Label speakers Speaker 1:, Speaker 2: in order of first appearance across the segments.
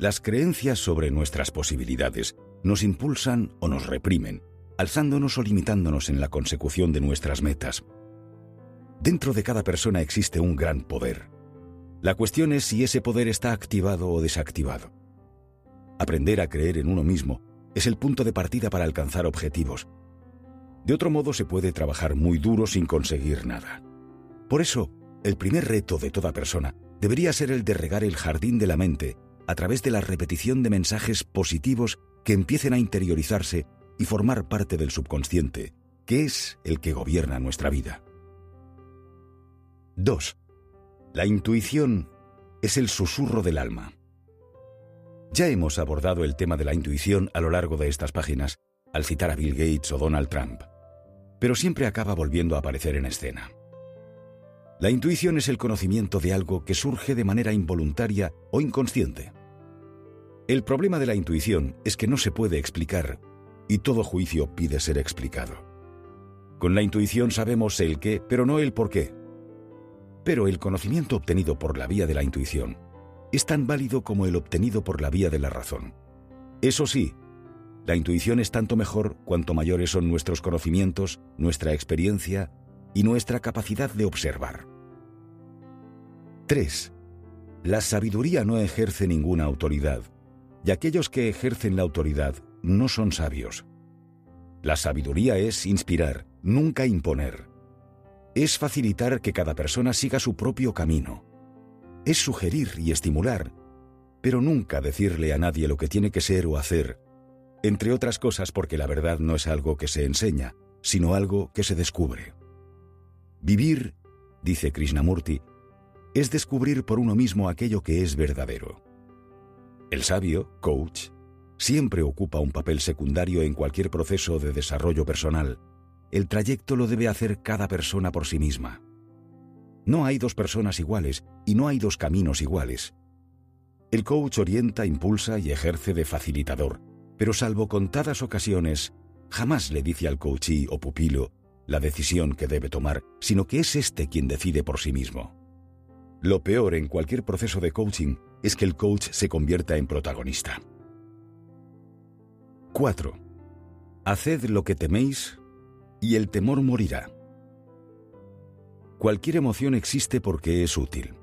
Speaker 1: Las creencias sobre nuestras posibilidades nos impulsan o nos reprimen, alzándonos o limitándonos en la consecución de nuestras metas. Dentro de cada persona existe un gran poder. La cuestión es si ese poder está activado o desactivado. Aprender a creer en uno mismo es el punto de partida para alcanzar objetivos. De otro modo se puede trabajar muy duro sin conseguir nada. Por eso, el primer reto de toda persona debería ser el de regar el jardín de la mente a través de la repetición de mensajes positivos que empiecen a interiorizarse y formar parte del subconsciente, que es el que gobierna nuestra vida. 2. La intuición es el susurro del alma. Ya hemos abordado el tema de la intuición a lo largo de estas páginas, al citar a Bill Gates o Donald Trump, pero siempre acaba volviendo a aparecer en escena. La intuición es el conocimiento de algo que surge de manera involuntaria o inconsciente. El problema de la intuición es que no se puede explicar y todo juicio pide ser explicado. Con la intuición sabemos el qué, pero no el por qué. Pero el conocimiento obtenido por la vía de la intuición es tan válido como el obtenido por la vía de la razón. Eso sí, la intuición es tanto mejor cuanto mayores son nuestros conocimientos, nuestra experiencia y nuestra capacidad de observar. 3. La sabiduría no ejerce ninguna autoridad, y aquellos que ejercen la autoridad no son sabios. La sabiduría es inspirar, nunca imponer. Es facilitar que cada persona siga su propio camino es sugerir y estimular, pero nunca decirle a nadie lo que tiene que ser o hacer, entre otras cosas porque la verdad no es algo que se enseña, sino algo que se descubre. Vivir, dice Krishnamurti, es descubrir por uno mismo aquello que es verdadero. El sabio, coach, siempre ocupa un papel secundario en cualquier proceso de desarrollo personal. El trayecto lo debe hacer cada persona por sí misma. No hay dos personas iguales y no hay dos caminos iguales. El coach orienta, impulsa y ejerce de facilitador, pero salvo contadas ocasiones, jamás le dice al coachee o pupilo la decisión que debe tomar, sino que es éste quien decide por sí mismo. Lo peor en cualquier proceso de coaching es que el coach se convierta en protagonista. 4. Haced lo que teméis y el temor morirá. Cualquier emoción existe porque es útil.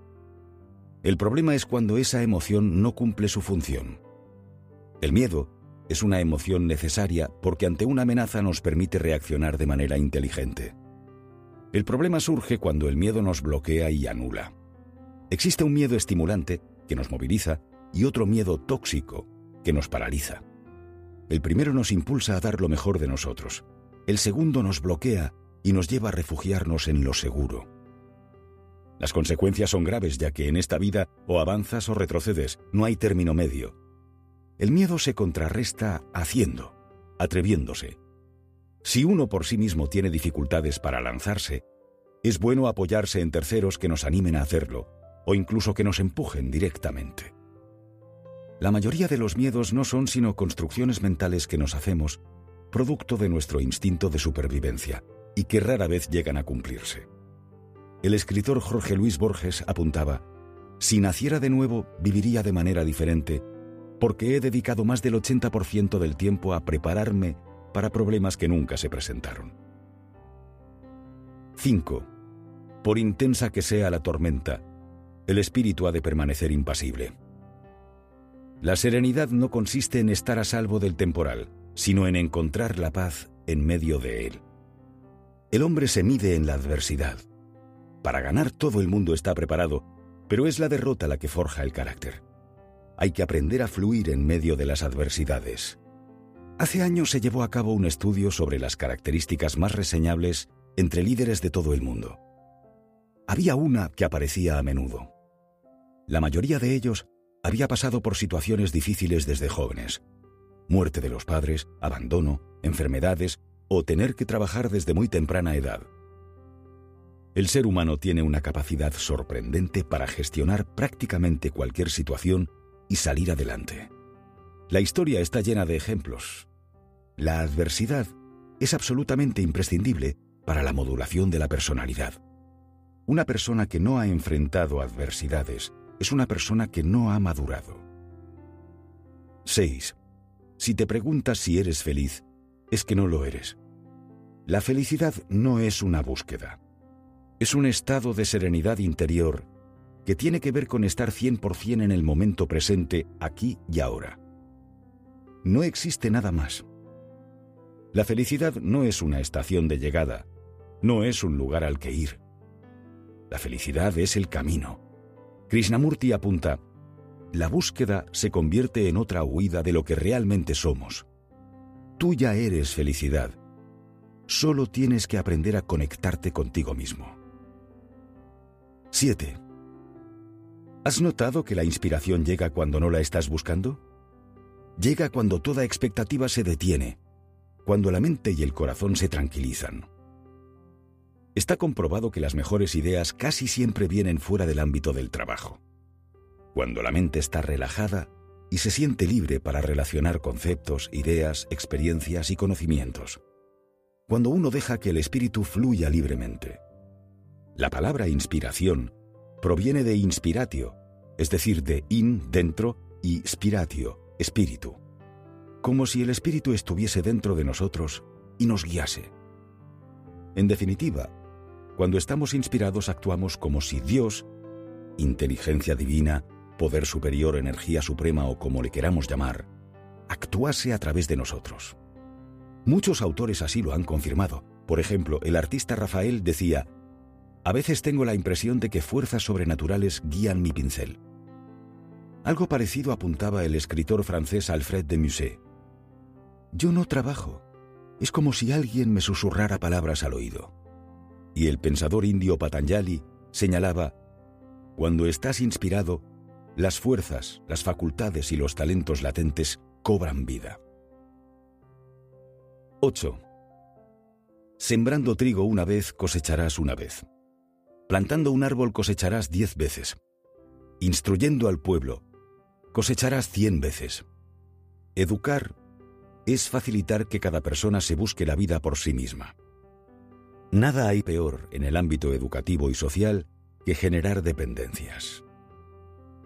Speaker 1: El problema es cuando esa emoción no cumple su función. El miedo es una emoción necesaria porque ante una amenaza nos permite reaccionar de manera inteligente. El problema surge cuando el miedo nos bloquea y anula. Existe un miedo estimulante que nos moviliza y otro miedo tóxico que nos paraliza. El primero nos impulsa a dar lo mejor de nosotros. El segundo nos bloquea y nos lleva a refugiarnos en lo seguro. Las consecuencias son graves ya que en esta vida o avanzas o retrocedes, no hay término medio. El miedo se contrarresta haciendo, atreviéndose. Si uno por sí mismo tiene dificultades para lanzarse, es bueno apoyarse en terceros que nos animen a hacerlo, o incluso que nos empujen directamente. La mayoría de los miedos no son sino construcciones mentales que nos hacemos, producto de nuestro instinto de supervivencia y que rara vez llegan a cumplirse. El escritor Jorge Luis Borges apuntaba, Si naciera de nuevo, viviría de manera diferente, porque he dedicado más del 80% del tiempo a prepararme para problemas que nunca se presentaron. 5. Por intensa que sea la tormenta, el espíritu ha de permanecer impasible. La serenidad no consiste en estar a salvo del temporal, sino en encontrar la paz en medio de él. El hombre se mide en la adversidad. Para ganar todo el mundo está preparado, pero es la derrota la que forja el carácter. Hay que aprender a fluir en medio de las adversidades. Hace años se llevó a cabo un estudio sobre las características más reseñables entre líderes de todo el mundo. Había una que aparecía a menudo. La mayoría de ellos había pasado por situaciones difíciles desde jóvenes. Muerte de los padres, abandono, enfermedades o tener que trabajar desde muy temprana edad. El ser humano tiene una capacidad sorprendente para gestionar prácticamente cualquier situación y salir adelante. La historia está llena de ejemplos. La adversidad es absolutamente imprescindible para la modulación de la personalidad. Una persona que no ha enfrentado adversidades es una persona que no ha madurado. 6. Si te preguntas si eres feliz, es que no lo eres. La felicidad no es una búsqueda. Es un estado de serenidad interior que tiene que ver con estar 100% en el momento presente, aquí y ahora. No existe nada más. La felicidad no es una estación de llegada, no es un lugar al que ir. La felicidad es el camino. Krishnamurti apunta, la búsqueda se convierte en otra huida de lo que realmente somos. Tú ya eres felicidad. Solo tienes que aprender a conectarte contigo mismo. 7. ¿Has notado que la inspiración llega cuando no la estás buscando? Llega cuando toda expectativa se detiene, cuando la mente y el corazón se tranquilizan. Está comprobado que las mejores ideas casi siempre vienen fuera del ámbito del trabajo. Cuando la mente está relajada y se siente libre para relacionar conceptos, ideas, experiencias y conocimientos. Cuando uno deja que el espíritu fluya libremente. La palabra inspiración proviene de inspiratio, es decir, de in, dentro, y spiratio, espíritu. Como si el espíritu estuviese dentro de nosotros y nos guiase. En definitiva, cuando estamos inspirados actuamos como si Dios, inteligencia divina, poder superior, energía suprema o como le queramos llamar, actuase a través de nosotros. Muchos autores así lo han confirmado. Por ejemplo, el artista Rafael decía, a veces tengo la impresión de que fuerzas sobrenaturales guían mi pincel. Algo parecido apuntaba el escritor francés Alfred de Musset. Yo no trabajo. Es como si alguien me susurrara palabras al oído. Y el pensador indio Patanjali señalaba, cuando estás inspirado, las fuerzas, las facultades y los talentos latentes cobran vida. 8. Sembrando trigo una vez cosecharás una vez. Plantando un árbol cosecharás diez veces. Instruyendo al pueblo, cosecharás cien veces. Educar es facilitar que cada persona se busque la vida por sí misma. Nada hay peor en el ámbito educativo y social que generar dependencias.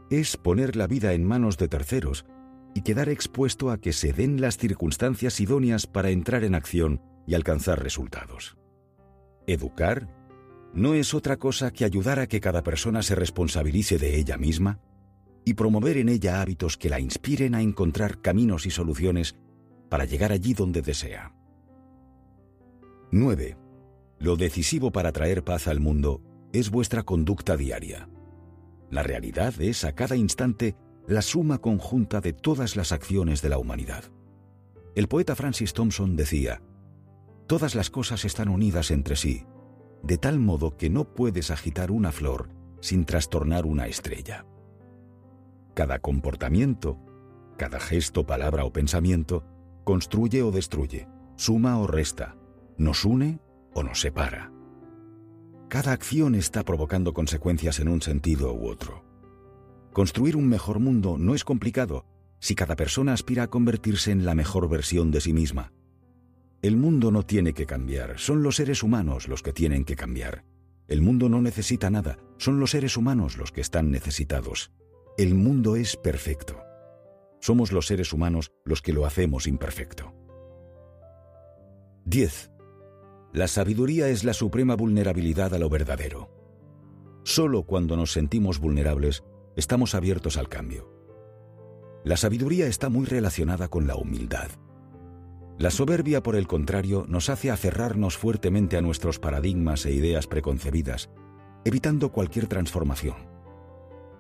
Speaker 1: Es poner la vida en manos de terceros y quedar expuesto a que se den las circunstancias idóneas para entrar en acción y alcanzar resultados. Educar no es otra cosa que ayudar a que cada persona se responsabilice de ella misma y promover en ella hábitos que la inspiren a encontrar caminos y soluciones para llegar allí donde desea. 9. Lo decisivo para traer paz al mundo es vuestra conducta diaria. La realidad es a cada instante la suma conjunta de todas las acciones de la humanidad. El poeta Francis Thompson decía, Todas las cosas están unidas entre sí, de tal modo que no puedes agitar una flor sin trastornar una estrella. Cada comportamiento, cada gesto, palabra o pensamiento, construye o destruye, suma o resta, nos une o nos separa. Cada acción está provocando consecuencias en un sentido u otro. Construir un mejor mundo no es complicado si cada persona aspira a convertirse en la mejor versión de sí misma. El mundo no tiene que cambiar, son los seres humanos los que tienen que cambiar. El mundo no necesita nada, son los seres humanos los que están necesitados. El mundo es perfecto. Somos los seres humanos los que lo hacemos imperfecto. 10. La sabiduría es la suprema vulnerabilidad a lo verdadero. Solo cuando nos sentimos vulnerables estamos abiertos al cambio. La sabiduría está muy relacionada con la humildad. La soberbia, por el contrario, nos hace aferrarnos fuertemente a nuestros paradigmas e ideas preconcebidas, evitando cualquier transformación.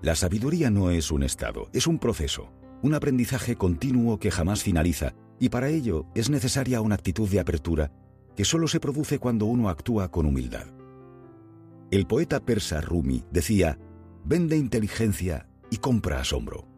Speaker 1: La sabiduría no es un estado, es un proceso, un aprendizaje continuo que jamás finaliza, y para ello es necesaria una actitud de apertura que solo se produce cuando uno actúa con humildad. El poeta persa Rumi decía, vende inteligencia y compra asombro.